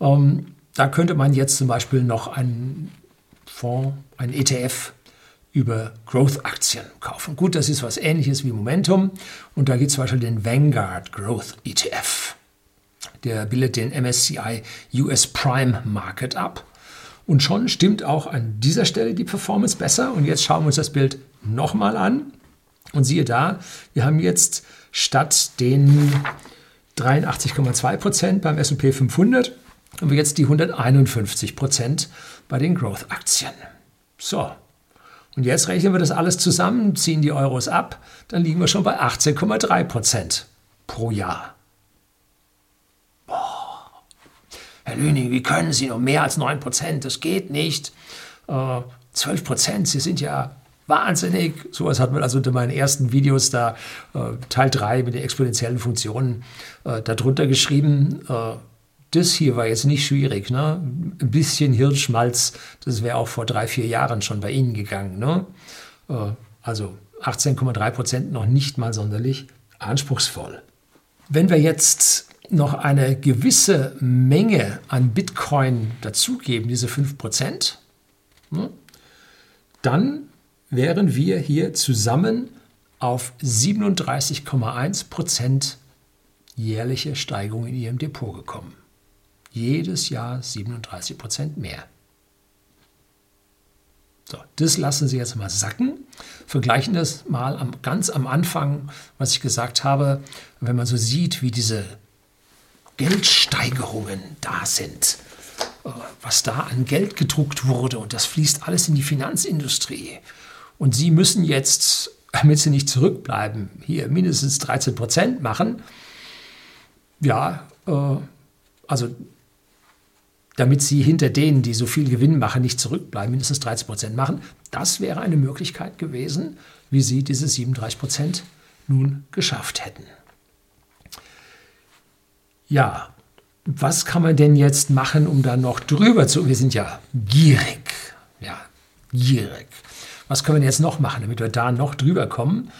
Ähm, da könnte man jetzt zum Beispiel noch einen Fonds, einen ETF über Growth-Aktien kaufen. Gut, das ist was ähnliches wie Momentum. Und da gibt es zum Beispiel den Vanguard Growth ETF. Der bildet den MSCI US Prime Market ab. Und schon stimmt auch an dieser Stelle die Performance besser. Und jetzt schauen wir uns das Bild nochmal an. Und siehe da, wir haben jetzt statt den 83,2 Prozent beim S&P 500 haben wir jetzt die 151 Prozent bei den Growth-Aktien. So, und jetzt rechnen wir das alles zusammen, ziehen die Euros ab, dann liegen wir schon bei 18,3 Prozent pro Jahr. Boah. Herr Lüning, wie können Sie noch mehr als 9 Prozent? Das geht nicht. Äh, 12 Prozent, Sie sind ja wahnsinnig. Sowas hat man also unter meinen ersten Videos da, äh, Teil 3 mit den exponentiellen Funktionen, äh, darunter geschrieben. Äh, das hier war jetzt nicht schwierig. Ne? Ein bisschen Hirnschmalz, das wäre auch vor drei, vier Jahren schon bei Ihnen gegangen. Ne? Äh, also 18,3 Prozent noch nicht mal sonderlich anspruchsvoll. Wenn wir jetzt noch eine gewisse Menge an Bitcoin dazugeben, diese 5 Prozent, ne, dann wären wir hier zusammen auf 37,1 Prozent jährliche Steigerung in Ihrem Depot gekommen. Jedes Jahr 37 Prozent mehr. So, das lassen Sie jetzt mal sacken. Vergleichen das mal am, ganz am Anfang, was ich gesagt habe, wenn man so sieht, wie diese Geldsteigerungen da sind, äh, was da an Geld gedruckt wurde und das fließt alles in die Finanzindustrie. Und Sie müssen jetzt, damit Sie nicht zurückbleiben, hier mindestens 13 Prozent machen. Ja, äh, also damit sie hinter denen, die so viel Gewinn machen, nicht zurückbleiben, mindestens 30 Prozent machen. Das wäre eine Möglichkeit gewesen, wie sie diese 37 Prozent nun geschafft hätten. Ja, was kann man denn jetzt machen, um da noch drüber zu? Wir sind ja gierig, ja, gierig. Was können wir jetzt noch machen, damit wir da noch drüber kommen?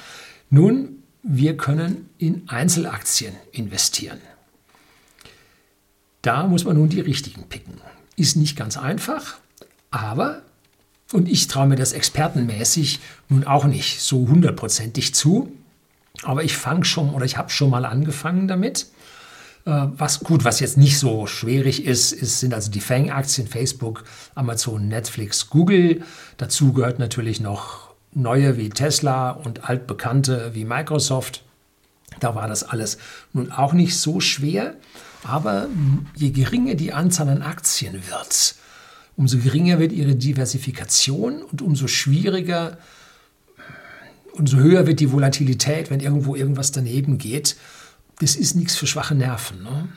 Nun, wir können in Einzelaktien investieren. Da muss man nun die richtigen picken. Ist nicht ganz einfach, aber, und ich traue mir das expertenmäßig nun auch nicht so hundertprozentig zu, aber ich fange schon oder ich habe schon mal angefangen damit. Äh, was gut, was jetzt nicht so schwierig ist, ist sind also die Fang-Aktien Facebook, Amazon, Netflix, Google. Dazu gehört natürlich noch neue wie Tesla und altbekannte wie Microsoft. Da war das alles nun auch nicht so schwer. Aber je geringer die Anzahl an Aktien wird, umso geringer wird ihre Diversifikation und umso schwieriger, umso höher wird die Volatilität, wenn irgendwo irgendwas daneben geht. Das ist nichts für schwache Nerven. Ne?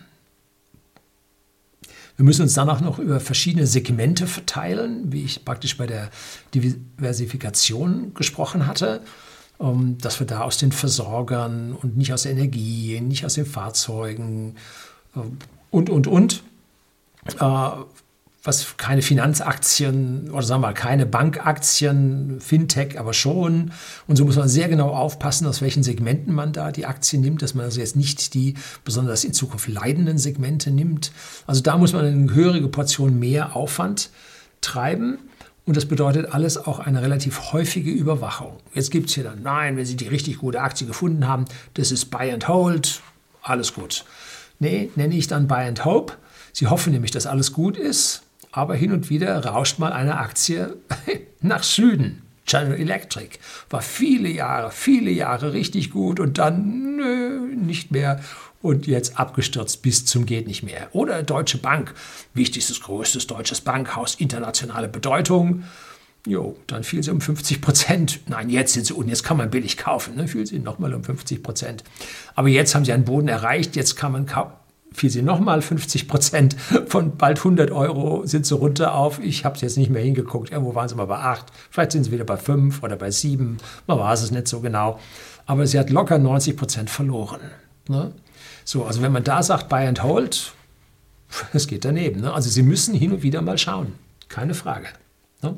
Wir müssen uns dann auch noch über verschiedene Segmente verteilen, wie ich praktisch bei der Diversifikation gesprochen hatte, ähm, dass wir da aus den Versorgern und nicht aus der Energie, nicht aus den Fahrzeugen und, und, und. Äh, was keine Finanzaktien oder sagen wir mal keine Bankaktien, Fintech aber schon. Und so muss man sehr genau aufpassen, aus welchen Segmenten man da die Aktien nimmt, dass man also jetzt nicht die besonders in Zukunft leidenden Segmente nimmt. Also da muss man eine höhere Portion mehr Aufwand treiben. Und das bedeutet alles auch eine relativ häufige Überwachung. Jetzt gibt es hier dann, nein, wenn Sie die richtig gute Aktie gefunden haben, das ist Buy and Hold, alles gut. Nee, nenne ich dann Buy and Hope. Sie hoffen nämlich, dass alles gut ist, aber hin und wieder rauscht mal eine Aktie *laughs* nach Süden. General Electric war viele Jahre, viele Jahre richtig gut und dann nö, nicht mehr und jetzt abgestürzt bis zum geht nicht mehr. Oder Deutsche Bank, wichtigstes, größtes deutsches Bankhaus, internationale Bedeutung. Jo, dann fiel sie um 50 Prozent. Nein, jetzt sind sie unten, jetzt kann man billig kaufen. Ne? Fiel sie nochmal um 50 Prozent. Aber jetzt haben sie einen Boden erreicht, jetzt kann man fiel sie nochmal 50 Prozent. Von bald 100 Euro sind sie runter auf, ich habe es jetzt nicht mehr hingeguckt, irgendwo waren sie mal bei 8, vielleicht sind sie wieder bei 5 oder bei 7, man weiß es nicht so genau. Aber sie hat locker 90 Prozent verloren. Ne? So, also wenn man da sagt, buy and hold, *laughs* es geht daneben. Ne? Also Sie müssen hin und wieder mal schauen, keine Frage. Ne?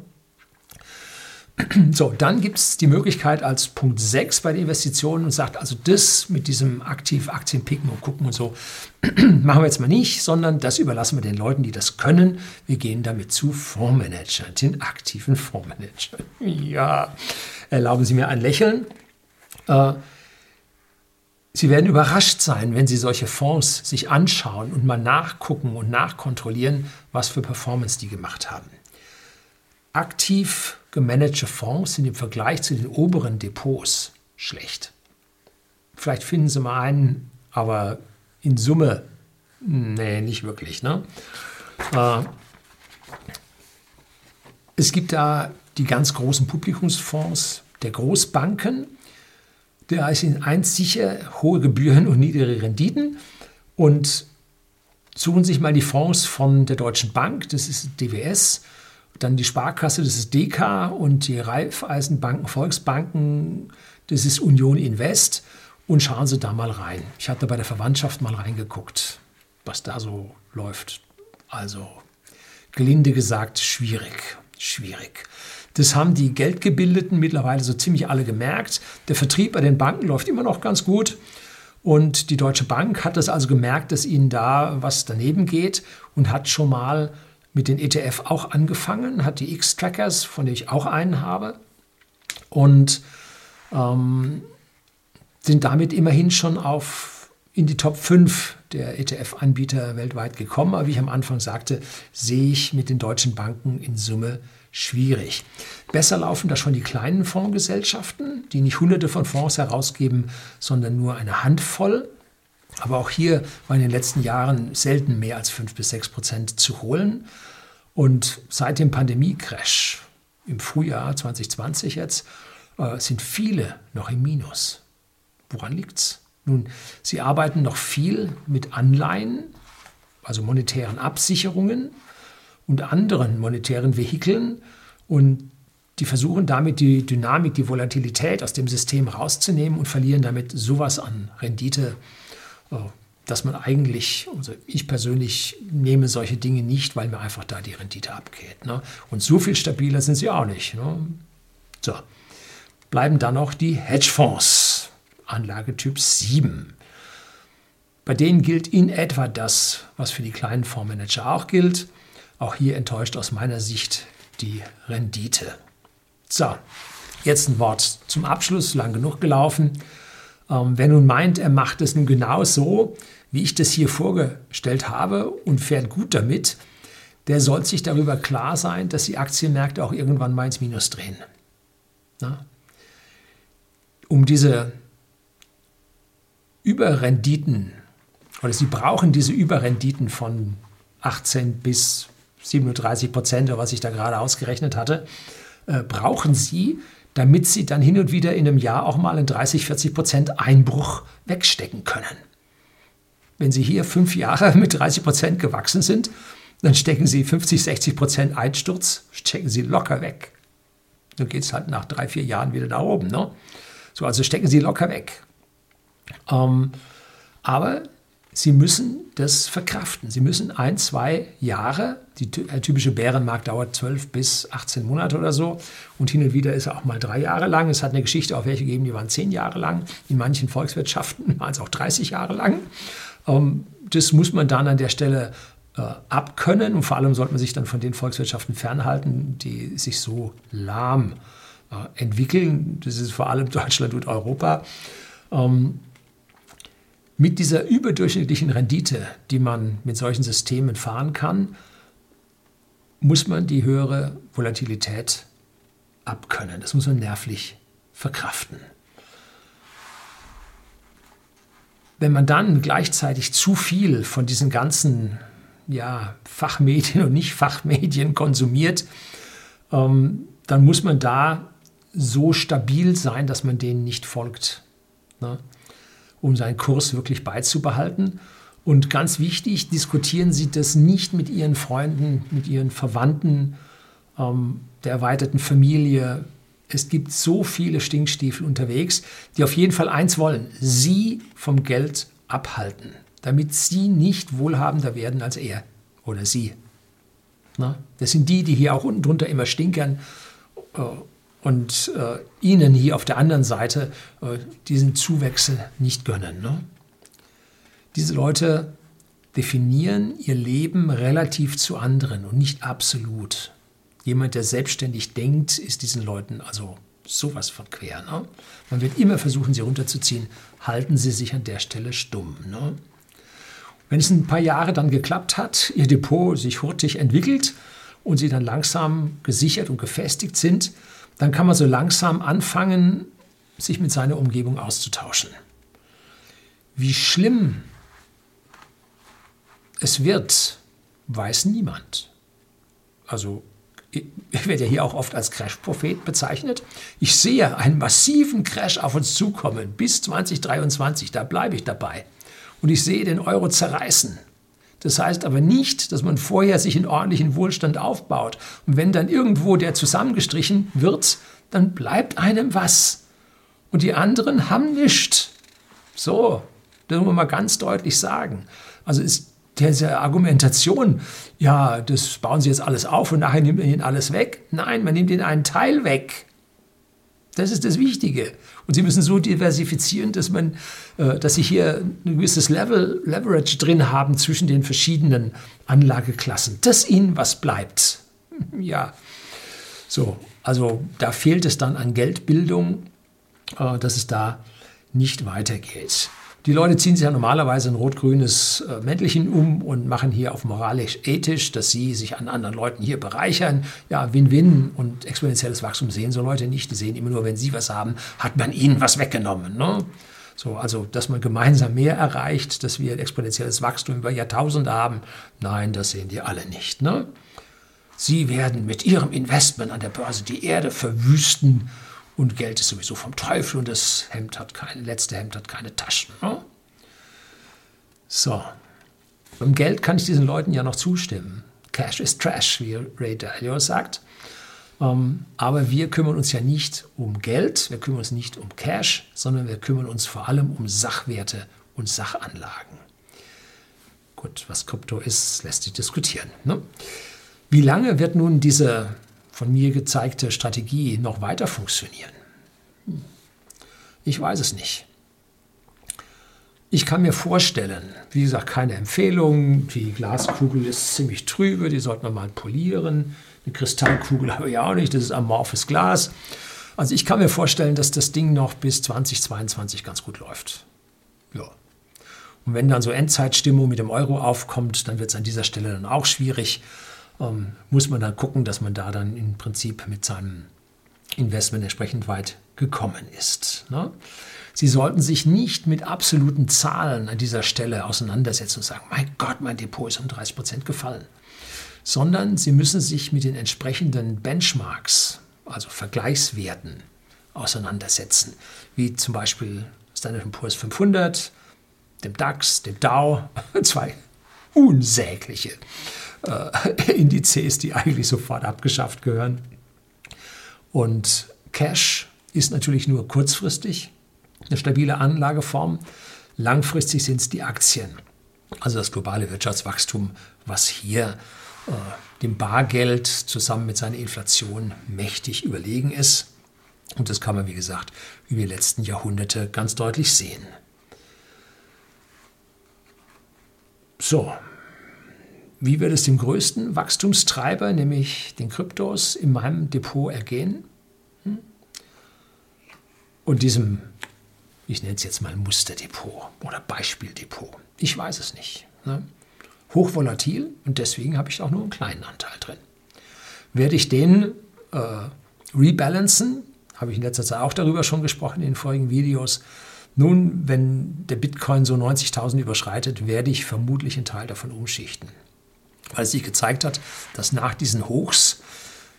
*clears throat* So, dann gibt es die Möglichkeit als Punkt 6 bei den Investitionen und sagt, also das mit diesem aktiv Aktien picken und gucken und so, *clears throat* machen wir jetzt mal nicht, sondern das überlassen wir den Leuten, die das können. Wir gehen damit zu Fondsmanagern, den aktiven Fondsmanagern. *laughs* Ja, erlauben Sie mir ein Lächeln. Äh, Sie werden überrascht sein, wenn Sie solche Fonds sich anschauen und mal nachgucken und nachkontrollieren, was für Performance die gemacht haben. Aktiv gemanagte Fonds sind im Vergleich zu den oberen Depots schlecht. Vielleicht finden Sie mal einen, aber in Summe, nee, nicht wirklich. Ne? Äh, es gibt da die ganz großen Publikumsfonds der Großbanken. Da sind eins sicher hohe Gebühren und niedrige Renditen. Und suchen sich mal die Fonds von der Deutschen Bank, das ist DWS, dann die Sparkasse, das ist DK und die Raiffeisenbanken, Volksbanken, das ist Union Invest. Und schauen Sie da mal rein. Ich hatte bei der Verwandtschaft mal reingeguckt, was da so läuft. Also, gelinde gesagt, schwierig. Schwierig. Das haben die Geldgebildeten mittlerweile so ziemlich alle gemerkt. Der Vertrieb bei den Banken läuft immer noch ganz gut. Und die Deutsche Bank hat das also gemerkt, dass ihnen da was daneben geht und hat schon mal mit den ETF auch angefangen, hat die X-Trackers, von denen ich auch einen habe, und ähm, sind damit immerhin schon auf in die Top 5 der ETF-Anbieter weltweit gekommen. Aber wie ich am Anfang sagte, sehe ich mit den deutschen Banken in Summe schwierig. Besser laufen da schon die kleinen Fondsgesellschaften, die nicht hunderte von Fonds herausgeben, sondern nur eine Handvoll. Aber auch hier war in den letzten Jahren selten mehr als 5 bis 6 Prozent zu holen. Und seit dem Pandemie-Crash im Frühjahr 2020 jetzt äh, sind viele noch im Minus. Woran liegt es? Nun, sie arbeiten noch viel mit Anleihen, also monetären Absicherungen und anderen monetären Vehikeln und die versuchen damit die Dynamik, die Volatilität aus dem System rauszunehmen und verlieren damit sowas an Rendite, dass man eigentlich, also ich persönlich nehme solche Dinge nicht, weil mir einfach da die Rendite abgeht. Ne? Und so viel stabiler sind sie auch nicht. Ne? So, bleiben dann noch die Hedgefonds, Anlagetyp 7. Bei denen gilt in etwa das, was für die kleinen Fondsmanager auch gilt. Auch hier enttäuscht aus meiner Sicht die Rendite. So, jetzt ein Wort zum Abschluss, lang genug gelaufen. Ähm, wer nun meint, er macht es nun genau so, wie ich das hier vorgestellt habe und fährt gut damit, der soll sich darüber klar sein, dass die Aktienmärkte auch irgendwann mal ins Minus drehen. Na? Um diese Überrenditen, oder sie brauchen diese Überrenditen von 18 bis 37 Prozent, oder was ich da gerade ausgerechnet hatte, äh, brauchen sie, damit sie dann hin und wieder in einem Jahr auch mal einen 30, 40 Prozent Einbruch wegstecken können. Wenn Sie hier fünf Jahre *laughs* mit 30 Prozent gewachsen sind, dann stecken Sie 50, 60 Prozent Einsturz, stecken Sie locker weg. Dann geht es halt nach drei, vier Jahren wieder nach oben. Ne? So, also stecken Sie locker weg. Ähm, aber Sie müssen das verkraften. Sie müssen ein, zwei Jahre, die, der typische Bärenmarkt dauert 12 bis 18 Monate oder so und hin und wieder ist er auch mal drei Jahre lang. Es hat eine Geschichte auch welche gegeben, die waren zehn Jahre lang. In manchen Volkswirtschaften *laughs* waren es auch 30 Jahre lang. Ähm, das muss man dann an der Stelle äh, abkönnen und vor allem sollte man sich dann von den Volkswirtschaften fernhalten, die sich so lahm äh, entwickeln. Das ist vor allem *laughs* Deutschland und Europa. Mit dieser überdurchschnittlichen Rendite, die man mit solchen Systemen fahren kann, muss man die höhere Volatilität abkönnen. Das muss man nervlich verkraften. Wenn man dann gleichzeitig zu viel von diesen ganzen ja, Fachmedien *laughs* und Nicht-Fachmedien konsumiert, ähm, dann muss man da so stabil sein, dass man denen nicht folgt. Ne? Um seinen Kurs wirklich beizubehalten. Und ganz wichtig, diskutieren Sie das nicht mit Ihren Freunden, mit Ihren Verwandten, ähm, der erweiterten Familie. Es gibt so viele Stinkstiefel unterwegs, die auf jeden Fall eins wollen, Sie vom Geld abhalten, damit Sie nicht wohlhabender werden als er oder Sie. Na? Das sind die, die hier auch unten drunter immer stinkern äh, und äh, ihnen hier auf der anderen Seite äh, diesen Zuwechsel nicht gönnen. Ne? Diese Leute definieren ihr Leben relativ zu anderen und nicht absolut. Jemand, der selbstständig denkt, ist diesen Leuten also sowas von quer. Ne? Man wird immer versuchen, sie runterzuziehen. Halten Sie sich an der Stelle stumm. Ne? Wenn es ein paar Jahre dann geklappt hat, Ihr Depot sich hurtig entwickelt und Sie dann langsam gesichert und gefestigt sind, dann kann man so langsam anfangen, sich mit seiner Umgebung auszutauschen. Wie schlimm es wird, weiß niemand. Also ich werde ja hier auch oft als Crash-Prophet bezeichnet. Ich sehe einen massiven Crash auf uns zukommen bis 2023, da bleibe ich dabei. Und ich sehe den Euro zerreißen. Das heißt aber nicht, dass man vorher sich einen ordentlichen Wohlstand aufbaut. Und wenn dann irgendwo der zusammengestrichen wird, dann bleibt einem was. Und die anderen haben nichts. So, das muss man mal ganz deutlich sagen. Also ist diese Argumentation, ja, das bauen Sie jetzt alles auf und nachher nimmt man Ihnen alles weg. Nein, man nimmt Ihnen einen Teil weg. Das ist das Wichtige. Und Sie müssen so diversifizieren, dass, man, äh, dass Sie hier ein gewisses Level, Leverage drin haben zwischen den verschiedenen Anlageklassen, dass Ihnen was bleibt. Ja, so. Also da fehlt es dann an Geldbildung, äh, dass es da nicht weitergeht. Die Leute ziehen sich ja normalerweise ein rot-grünes äh, Mäntelchen um und machen hier auf moralisch-ethisch, dass sie sich an anderen Leuten hier bereichern. Ja, Win-Win und exponentielles Wachstum sehen so Leute nicht. Die sehen immer nur, wenn sie was haben, hat man ihnen was weggenommen. Ne? So, also, dass man gemeinsam mehr erreicht, dass wir ein exponentielles Wachstum über Jahrtausende haben, nein, das sehen die alle nicht. Ne? Sie werden mit ihrem Investment an der Börse die Erde verwüsten und Geld ist sowieso vom Teufel und das Hemd hat keine, letzte Hemd hat keine Taschen. Ne? So. Beim Geld kann ich diesen Leuten ja noch zustimmen. Cash is trash, wie Ray Dalio sagt. Ähm, aber wir kümmern uns ja nicht um Geld, wir kümmern uns nicht um Cash, sondern wir kümmern uns vor allem um Sachwerte und Sachanlagen. Gut, was Krypto ist, lässt sich diskutieren. Ne? Wie lange wird nun diese von mir gezeigte Strategie noch weiter funktionieren? Ich weiß es nicht. Ich kann mir vorstellen, wie gesagt, keine Empfehlung, die Glaskugel ist ziemlich trübe, die sollte man mal polieren. Eine Kristallkugel *laughs* habe ich auch nicht, das ist amorphes Glas. Also ich kann mir vorstellen, dass das Ding noch bis 2022 ganz gut läuft. Ja. Und wenn dann so Endzeitstimmung mit dem Euro aufkommt, dann wird es an dieser Stelle dann auch schwierig ähm, muss man dann gucken, dass man da dann im Prinzip mit seinem Investment entsprechend weit gekommen ist. Ne? Sie sollten sich nicht mit absoluten Zahlen an dieser Stelle auseinandersetzen und sagen, mein Gott, mein Depot ist um 30 Prozent gefallen, sondern Sie müssen sich mit den entsprechenden Benchmarks, also Vergleichswerten, auseinandersetzen, wie zum Beispiel Standard Poor's 500, dem DAX, dem Dow, *laughs* zwei unsägliche äh, *laughs* Indizes, die eigentlich sofort abgeschafft gehören. Und Cash ist natürlich nur kurzfristig eine stabile Anlageform. Langfristig sind es die Aktien, also das globale Wirtschaftswachstum, was hier äh, dem Bargeld zusammen mit seiner Inflation mächtig überlegen ist. Und das kann man, wie gesagt, über die letzten Jahrhunderte ganz deutlich sehen. So, wie wird es dem größten Wachstumstreiber, nämlich den Kryptos, in meinem Depot ergehen? Hm? Und diesem, ich nenne es jetzt mal Musterdepot oder Beispieldepot. Ich weiß es nicht. Ne? Hochvolatil und deswegen habe ich auch nur einen kleinen Anteil drin. Werde ich den äh, rebalancen? Habe ich in letzter Zeit auch darüber schon gesprochen in den vorigen Videos. Nun, wenn der Bitcoin so 90.000 überschreitet, werde ich vermutlich einen Teil davon umschichten weil es sich gezeigt hat, dass nach diesen Hochs,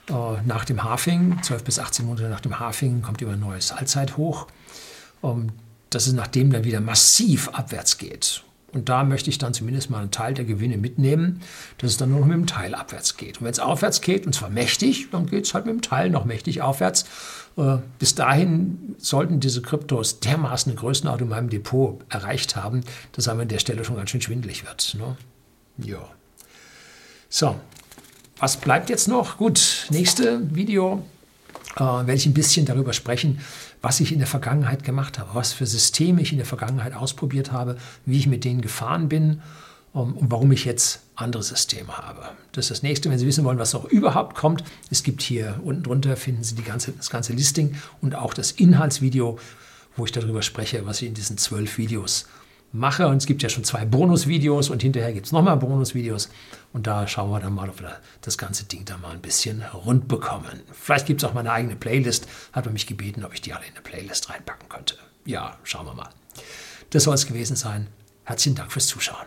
äh, nach dem Halving, 12 bis 18 Monate nach dem Halving, kommt immer ein neues Allzeithoch, ähm, dass es nachdem dann wieder massiv abwärts geht. Und da möchte ich dann zumindest mal einen Teil der Gewinne mitnehmen, dass es dann nur noch mit dem Teil abwärts geht. Und wenn es aufwärts geht, und zwar mächtig, dann geht es halt mit dem Teil noch mächtig aufwärts. Äh, bis dahin sollten diese Kryptos dermaßen eine Größenordnung in meinem Depot erreicht haben, dass einem an der Stelle schon ganz schön schwindelig wird. Ne? Ja. So, was bleibt jetzt noch? Gut, nächste Video äh, werde ich ein bisschen darüber sprechen, was ich in der Vergangenheit gemacht habe, was für Systeme ich in der Vergangenheit ausprobiert habe, wie ich mit denen gefahren bin ähm, und warum ich jetzt andere Systeme habe. Das ist das nächste. Wenn Sie wissen wollen, was noch überhaupt kommt, es gibt hier unten drunter, finden Sie ganze, das ganze Listing und auch das Inhaltsvideo, wo ich darüber spreche, was ich in diesen zwölf Videos mache. Und es gibt ja schon zwei Bonusvideos und hinterher gibt es nochmal Bonusvideos. Und da schauen wir dann mal, ob wir das ganze Ding da mal ein bisschen rund bekommen. Vielleicht gibt es auch mal eine eigene Playlist. Hat man mich gebeten, ob ich die alle in eine Playlist reinpacken könnte. Ja, schauen wir mal. Das soll es gewesen sein. Herzlichen Dank fürs Zuschauen.